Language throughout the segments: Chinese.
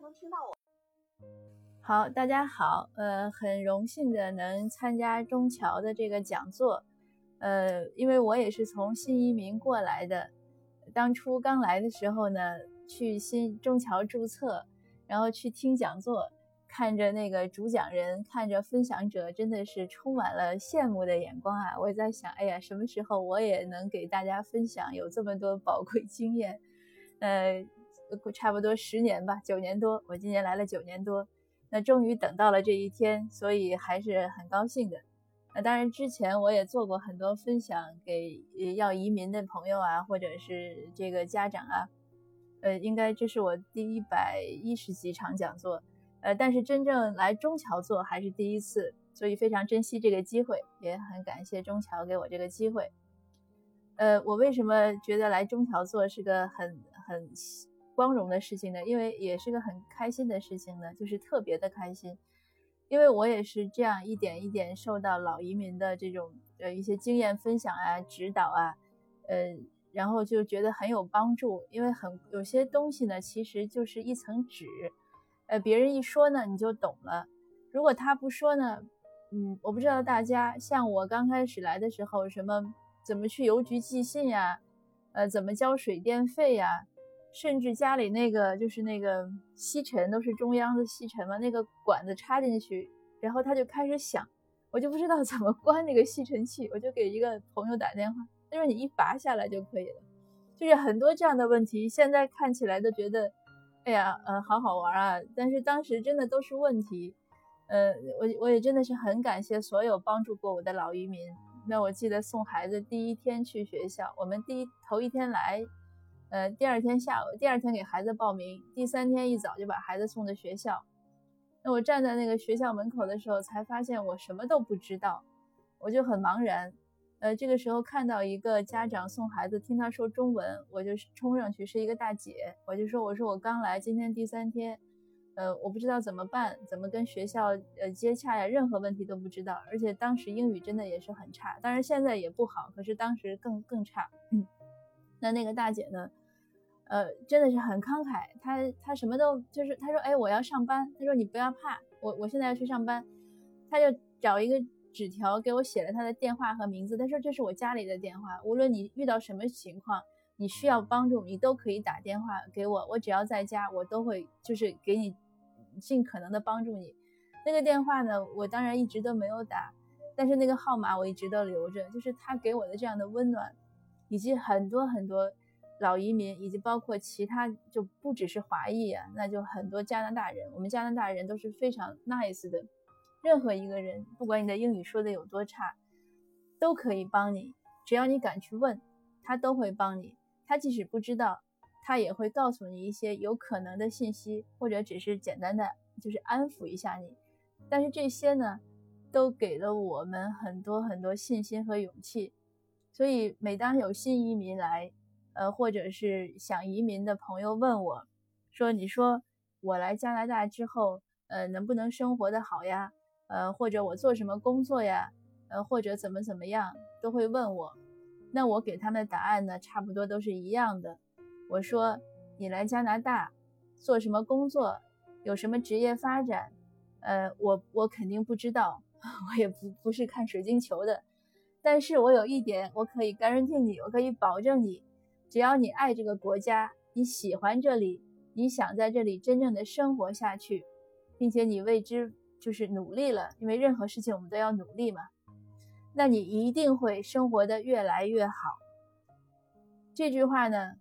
能听到我。好，大家好，呃，很荣幸的能参加中侨的这个讲座，呃，因为我也是从新移民过来的，当初刚来的时候呢，去新中侨注册，然后去听讲座，看着那个主讲人，看着分享者，真的是充满了羡慕的眼光啊！我也在想，哎呀，什么时候我也能给大家分享有这么多宝贵经验？呃，差不多十年吧，九年多，我今年来了九年多。那终于等到了这一天，所以还是很高兴的。那当然，之前我也做过很多分享给要移民的朋友啊，或者是这个家长啊。呃，应该这是我第一百一十几场讲座。呃，但是真正来中侨做还是第一次，所以非常珍惜这个机会，也很感谢中侨给我这个机会。呃，我为什么觉得来中侨做是个很很。光荣的事情呢，因为也是个很开心的事情呢，就是特别的开心，因为我也是这样一点一点受到老移民的这种呃一些经验分享啊、指导啊，呃，然后就觉得很有帮助。因为很有些东西呢，其实就是一层纸，呃，别人一说呢，你就懂了。如果他不说呢，嗯，我不知道大家像我刚开始来的时候，什么怎么去邮局寄信呀，呃，怎么交水电费呀。甚至家里那个就是那个吸尘都是中央的吸尘嘛，那个管子插进去，然后它就开始响，我就不知道 怎么关那个吸尘器，我就给一个朋友打电话，他说你一拔下来就可以了。就是很多这样的问题，现在看起来都觉得，哎呀，呃，好好玩啊，但是当时真的都是问题。呃，我我也真的是很感谢所有帮助过我的老渔民。那我记得送孩子第一天去学校，我们第一头一天来。呃，第二天下午，第二天给孩子报名，第三天一早就把孩子送到学校。那我站在那个学校门口的时候，才发现我什么都不知道，我就很茫然。呃，这个时候看到一个家长送孩子，听他说中文，我就冲上去，是一个大姐，我就说：“我说我刚来，今天第三天，呃，我不知道怎么办，怎么跟学校呃接洽呀，任何问题都不知道。而且当时英语真的也是很差，当然现在也不好，可是当时更更差。那那个大姐呢？呃，真的是很慷慨，他他什么都就是他说，哎，我要上班，他说你不要怕，我我现在要去上班，他就找一个纸条给我写了他的电话和名字，他说这是我家里的电话，无论你遇到什么情况，你需要帮助，你都可以打电话给我，我只要在家，我都会就是给你尽可能的帮助你。那个电话呢，我当然一直都没有打，但是那个号码我一直都留着，就是他给我的这样的温暖，以及很多很多。老移民以及包括其他就不只是华裔啊，那就很多加拿大人。我们加拿大人都是非常 nice 的，任何一个人，不管你的英语说的有多差，都可以帮你。只要你敢去问，他都会帮你。他即使不知道，他也会告诉你一些有可能的信息，或者只是简单的就是安抚一下你。但是这些呢，都给了我们很多很多信心和勇气。所以每当有新移民来，呃，或者是想移民的朋友问我，说：“你说我来加拿大之后，呃，能不能生活的好呀？呃，或者我做什么工作呀？呃，或者怎么怎么样，都会问我。那我给他们的答案呢，差不多都是一样的。我说，你来加拿大做什么工作，有什么职业发展？呃，我我肯定不知道，我也不不是看水晶球的。但是我有一点，我可以 guarantee 你，我可以保证你。”只要你爱这个国家，你喜欢这里，你想在这里真正的生活下去，并且你为之就是努力了，因为任何事情我们都要努力嘛，那你一定会生活的越来越好。这句话呢，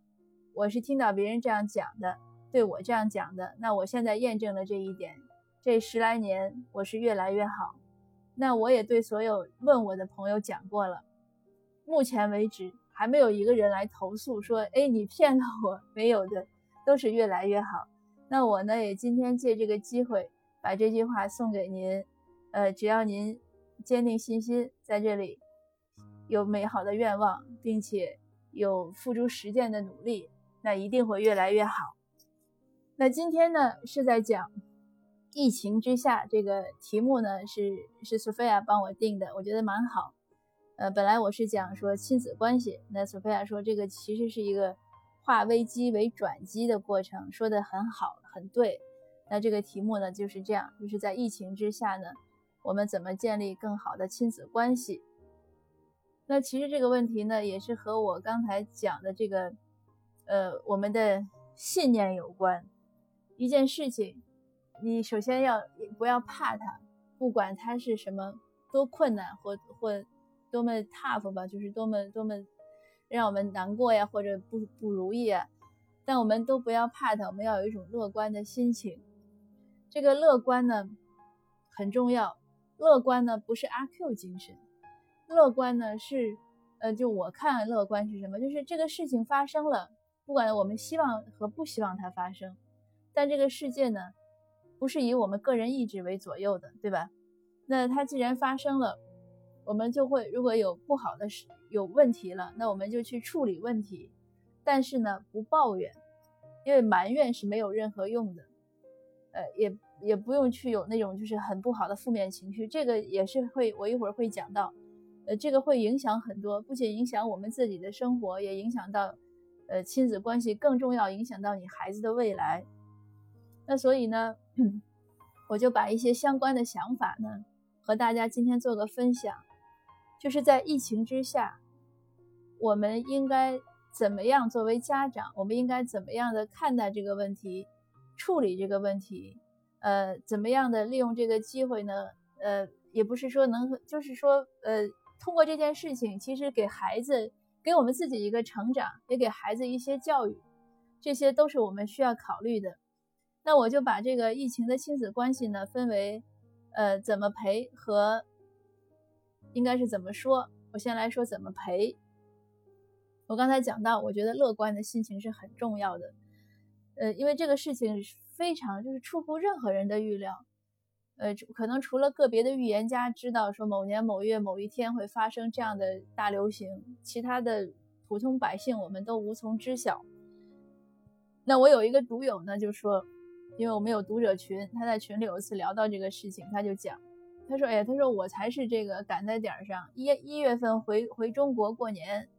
我是听到别人这样讲的，对我这样讲的，那我现在验证了这一点，这十来年我是越来越好。那我也对所有问我的朋友讲过了，目前为止。还没有一个人来投诉说，哎，你骗了我，没有的，都是越来越好。那我呢，也今天借这个机会把这句话送给您，呃，只要您坚定信心，在这里有美好的愿望，并且有付诸实践的努力，那一定会越来越好。那今天呢，是在讲疫情之下，这个题目呢是是苏菲亚帮我定的，我觉得蛮好。呃，本来我是讲说亲子关系，那索菲亚说这个其实是一个化危机为转机的过程，说的很好，很对。那这个题目呢就是这样，就是在疫情之下呢，我们怎么建立更好的亲子关系？那其实这个问题呢，也是和我刚才讲的这个，呃，我们的信念有关。一件事情，你首先要不要怕它，不管它是什么多困难或或多么 tough 吧，就是多么多么让我们难过呀，或者不不如意啊，但我们都不要怕它，我们要有一种乐观的心情。这个乐观呢很重要，乐观呢不是阿 Q 精神。乐观呢是，呃，就我看乐观是什么？就是这个事情发生了，不管我们希望和不希望它发生，但这个世界呢，不是以我们个人意志为左右的，对吧？那它既然发生了，我们就会如果有不好的事、有问题了，那我们就去处理问题，但是呢，不抱怨，因为埋怨是没有任何用的，呃，也也不用去有那种就是很不好的负面情绪，这个也是会，我一会儿会讲到。呃，这个会影响很多，不仅影响我们自己的生活，也影响到，呃，亲子关系，更重要影响到你孩子的未来。那所以呢，我就把一些相关的想法呢，和大家今天做个分享，就是在疫情之下，我们应该怎么样作为家长，我们应该怎么样的看待这个问题，处理这个问题，呃，怎么样的利用这个机会呢？呃，也不是说能，就是说，呃。通过这件事情，其实给孩子、给我们自己一个成长，也给孩子一些教育，这些都是我们需要考虑的。那我就把这个疫情的亲子关系呢，分为，呃，怎么陪和应该是怎么说。我先来说怎么赔。我刚才讲到，我觉得乐观的心情是很重要的，呃，因为这个事情非常就是出乎任何人的预料。呃，可能除了个别的预言家知道说某年某月某一天会发生这样的大流行，其他的普通百姓我们都无从知晓。那我有一个读友呢，就说，因为我们有读者群，他在群里有一次聊到这个事情，他就讲，他说，哎，他说我才是这个赶在点儿上，一一月份回回中国过年，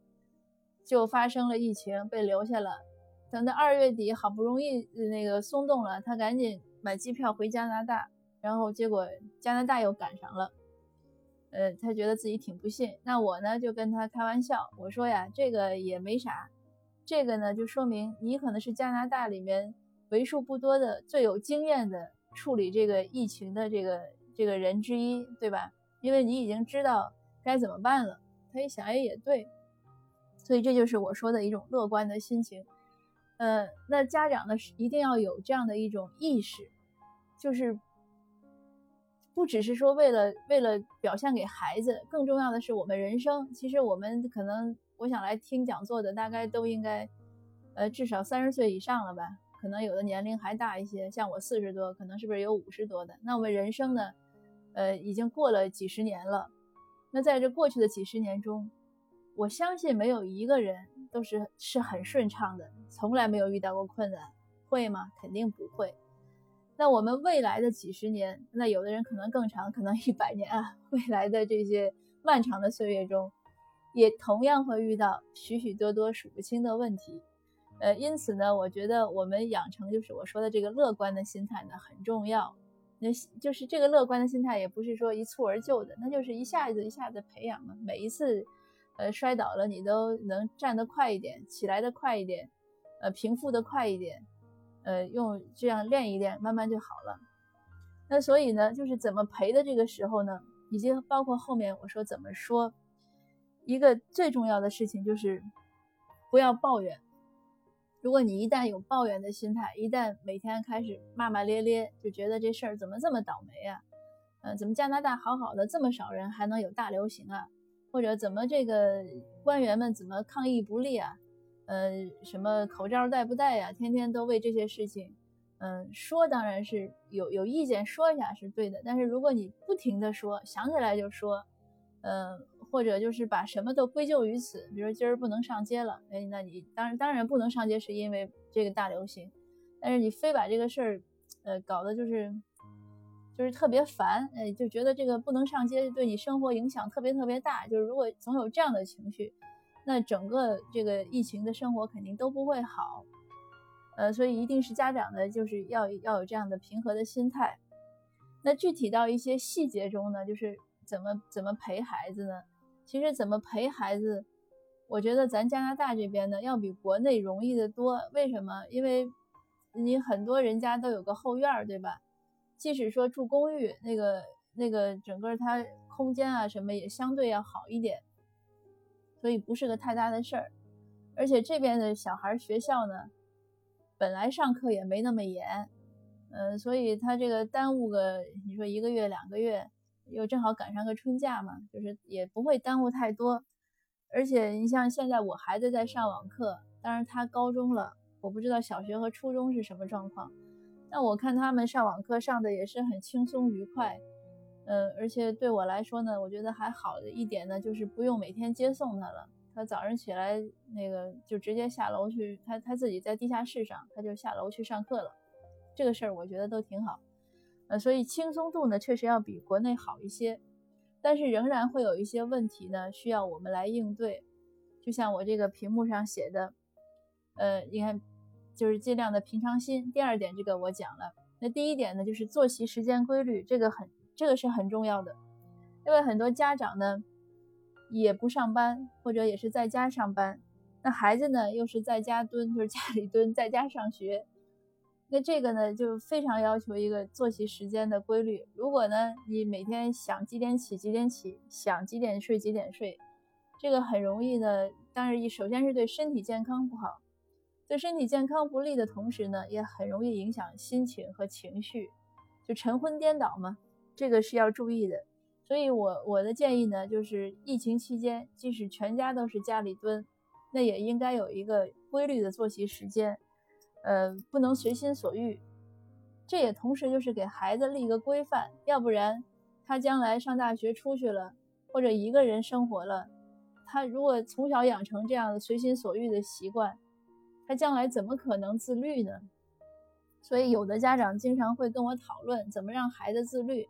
就发生了疫情，被留下了。等到二月底好不容易那个松动了，他赶紧买机票回加拿大。然后结果加拿大又赶上了，呃，他觉得自己挺不幸。那我呢就跟他开玩笑，我说呀，这个也没啥，这个呢就说明你可能是加拿大里面为数不多的最有经验的处理这个疫情的这个这个人之一，对吧？因为你已经知道该怎么办了。他一想，哎，也对，所以这就是我说的一种乐观的心情。呃，那家长呢是一定要有这样的一种意识，就是。不只是说为了为了表现给孩子，更重要的是我们人生。其实我们可能，我想来听讲座的，大概都应该，呃，至少三十岁以上了吧？可能有的年龄还大一些，像我四十多，可能是不是有五十多的？那我们人生呢，呃，已经过了几十年了。那在这过去的几十年中，我相信没有一个人都是是很顺畅的，从来没有遇到过困难，会吗？肯定不会。那我们未来的几十年，那有的人可能更长，可能一百年啊。未来的这些漫长的岁月中，也同样会遇到许许多多数不清的问题。呃，因此呢，我觉得我们养成就是我说的这个乐观的心态呢很重要。那就是这个乐观的心态，也不是说一蹴而就的，那就是一下子一下子培养嘛。每一次，呃，摔倒了你都能站得快一点，起来的快一点，呃，平复的快一点。呃，用这样练一练，慢慢就好了。那所以呢，就是怎么陪的这个时候呢，已经包括后面我说怎么说，一个最重要的事情就是不要抱怨。如果你一旦有抱怨的心态，一旦每天开始骂骂咧咧，就觉得这事儿怎么这么倒霉啊？嗯，怎么加拿大好好的这么少人还能有大流行啊？或者怎么这个官员们怎么抗疫不力啊？呃，什么口罩戴不戴呀？天天都为这些事情，嗯，说当然是有有意见说一下是对的。但是如果你不停的说，想起来就说，嗯，或者就是把什么都归咎于此，比如今儿不能上街了，哎，那你当然当然不能上街是因为这个大流行，但是你非把这个事儿，呃，搞得就是就是特别烦，哎，就觉得这个不能上街对你生活影响特别特别大。就是如果总有这样的情绪。那整个这个疫情的生活肯定都不会好，呃，所以一定是家长呢，就是要要有这样的平和的心态。那具体到一些细节中呢，就是怎么怎么陪孩子呢？其实怎么陪孩子，我觉得咱加拿大这边呢，要比国内容易的多。为什么？因为你很多人家都有个后院，对吧？即使说住公寓，那个那个整个它空间啊什么也相对要好一点，所以不是个太大的事儿。而且这边的小孩学校呢，本来上课也没那么严。嗯，所以他这个耽误个，你说一个月两个月，又正好赶上个春假嘛，就是也不会耽误太多。而且你像现在我孩子在上网课，当然他高中了，我不知道小学和初中是什么状况。那我看他们上网课上的也是很轻松愉快。嗯，而且对我来说呢，我觉得还好的一点呢，就是不用每天接送他了，他早上起来那个就直接下楼去，他他自己在地下室上，他就下楼去上课了。这个事儿我觉得都挺好，呃，所以轻松度呢确实要比国内好一些，但是仍然会有一些问题呢需要我们来应对。就像我这个屏幕上写的，呃，你看，就是尽量的平常心。第二点，这个我讲了。那第一点呢，就是作息时间规律，这个很，这个是很重要的，因为很多家长呢也不上班，或者也是在家上班，那孩子呢又是在家蹲，就是家里蹲，在家上学。那这个呢，就非常要求一个作息时间的规律。如果呢，你每天想几点起几点起，想几点睡几点睡，这个很容易呢。当然，首先是对身体健康不好，对身体健康不利的同时呢，也很容易影响心情和情绪，就晨昏颠倒嘛。这个是要注意的。所以我我的建议呢，就是疫情期间，即使全家都是家里蹲，那也应该有一个规律的作息时间。呃，不能随心所欲，这也同时就是给孩子立一个规范，要不然他将来上大学出去了，或者一个人生活了，他如果从小养成这样的随心所欲的习惯，他将来怎么可能自律呢？所以有的家长经常会跟我讨论怎么让孩子自律。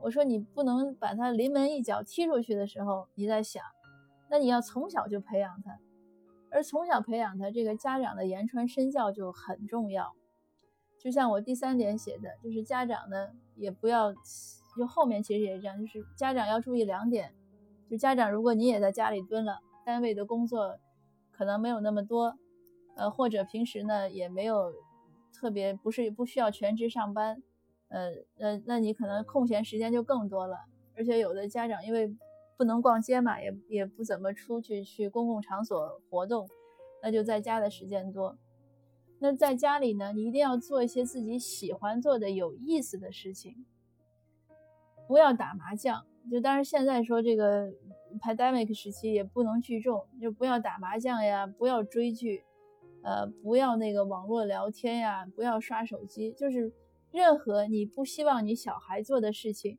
我说你不能把他临门一脚踢出去的时候你在想，那你要从小就培养他。而从小培养他，这个家长的言传身教就很重要。就像我第三点写的，就是家长呢也不要，就后面其实也是这样，就是家长要注意两点。就家长，如果你也在家里蹲了，单位的工作可能没有那么多，呃，或者平时呢也没有特别不是不需要全职上班，呃那，那你可能空闲时间就更多了。而且有的家长因为不能逛街嘛，也也不怎么出去去公共场所活动，那就在家的时间多。那在家里呢，你一定要做一些自己喜欢做的有意思的事情，不要打麻将。就当然现在说这个 pandemic 时期也不能聚众，就不要打麻将呀，不要追剧，呃，不要那个网络聊天呀，不要刷手机，就是任何你不希望你小孩做的事情。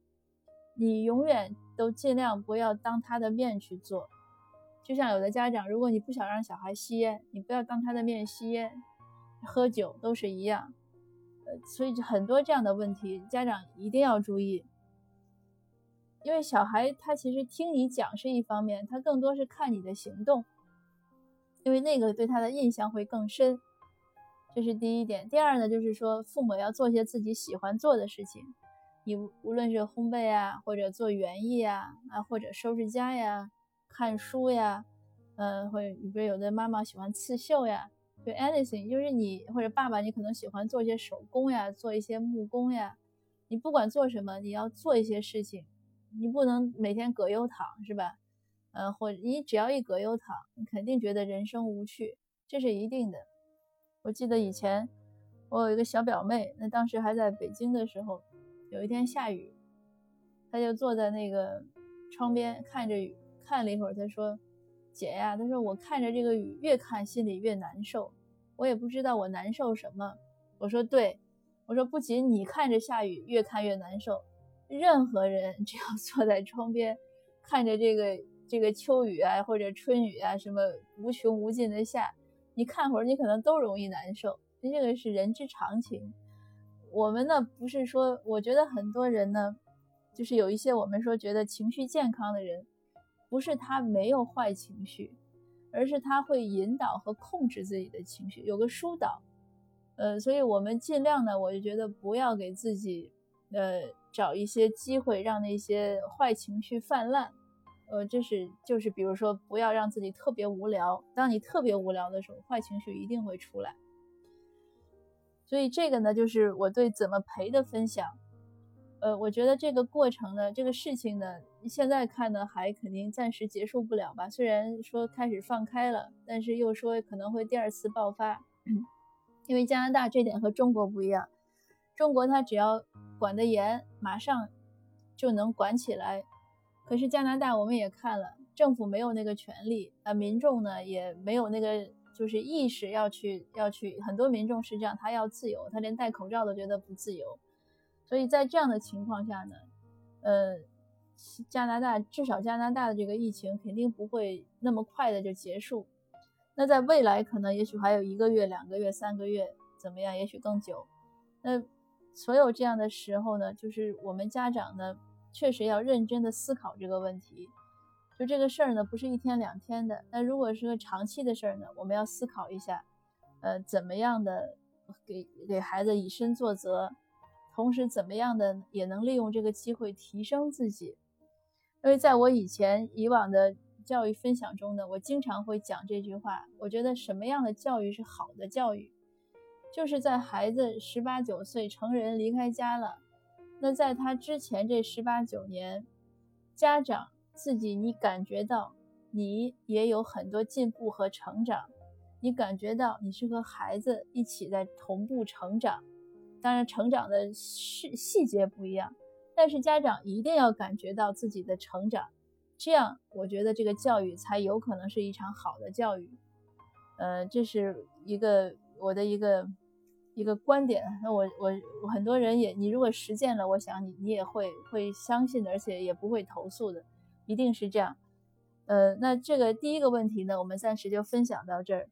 你永远都尽量不要当他的面去做，就像有的家长，如果你不想让小孩吸烟，你不要当他的面吸烟、喝酒都是一样。呃，所以很多这样的问题，家长一定要注意，因为小孩他其实听你讲是一方面，他更多是看你的行动，因为那个对他的印象会更深。这是第一点。第二呢，就是说父母要做些自己喜欢做的事情。你无论是烘焙啊，或者做园艺呀，啊，或者收拾家呀，看书呀，嗯，或者比如有的妈妈喜欢刺绣呀，就 anything，就是你或者爸爸，你可能喜欢做一些手工呀，做一些木工呀，你不管做什么，你要做一些事情，你不能每天葛优躺是吧？嗯，或者你只要一葛优躺，你肯定觉得人生无趣，这是一定的。我记得以前我有一个小表妹，那当时还在北京的时候。有一天下雨，他就坐在那个窗边看着雨，看了一会儿，他说：“姐呀，他说我看着这个雨，越看心里越难受，我也不知道我难受什么。”我说：“对，我说不仅你看着下雨越看越难受，任何人只要坐在窗边看着这个这个秋雨啊或者春雨啊什么无穷无尽的下，你看会儿你可能都容易难受，这个是人之常情。”我们呢不是说，我觉得很多人呢，就是有一些我们说觉得情绪健康的人，不是他没有坏情绪，而是他会引导和控制自己的情绪，有个疏导。呃，所以我们尽量呢，我就觉得不要给自己，呃，找一些机会让那些坏情绪泛滥，呃，这是就是比如说不要让自己特别无聊，当你特别无聊的时候，坏情绪一定会出来。所以这个呢，就是我对怎么赔的分享。呃，我觉得这个过程呢，这个事情呢，现在看呢还肯定暂时结束不了吧。虽然说开始放开了，但是又说可能会第二次爆发。因为加拿大这点和中国不一样，中国它只要管得严，马上就能管起来。可是加拿大我们也看了，政府没有那个权利，啊，民众呢也没有那个就是意识要去要去。很多民众是这样，他要自由，他连戴口罩都觉得不自由。所以在这样的情况下呢，呃，加拿大至少加拿大的这个疫情肯定不会那么快的就结束。那在未来可能也许还有一个月、两个月、三个月，怎么样？也许更久。那所有这样的时候呢，就是我们家长呢，确实要认真的思考这个问题。就这个事儿呢，不是一天两天的。那如果是个长期的事儿呢，我们要思考一下，呃，怎么样的给给孩子以身作则，同时怎么样的也能利用这个机会提升自己。因为在我以前以往的。教育分享中呢，我经常会讲这句话。我觉得什么样的教育是好的教育，就是在孩子十八九岁成人离开家了，那在他之前这十八九年，家长自己你感觉到你也有很多进步和成长，你感觉到你是和孩子一起在同步成长，当然成长的细细节不一样，但是家长一定要感觉到自己的成长。这样，我觉得这个教育才有可能是一场好的教育。呃，这是一个我的一个一个观点。那我我我很多人也，你如果实践了，我想你你也会会相信的，而且也不会投诉的，一定是这样。呃，那这个第一个问题呢，我们暂时就分享到这儿。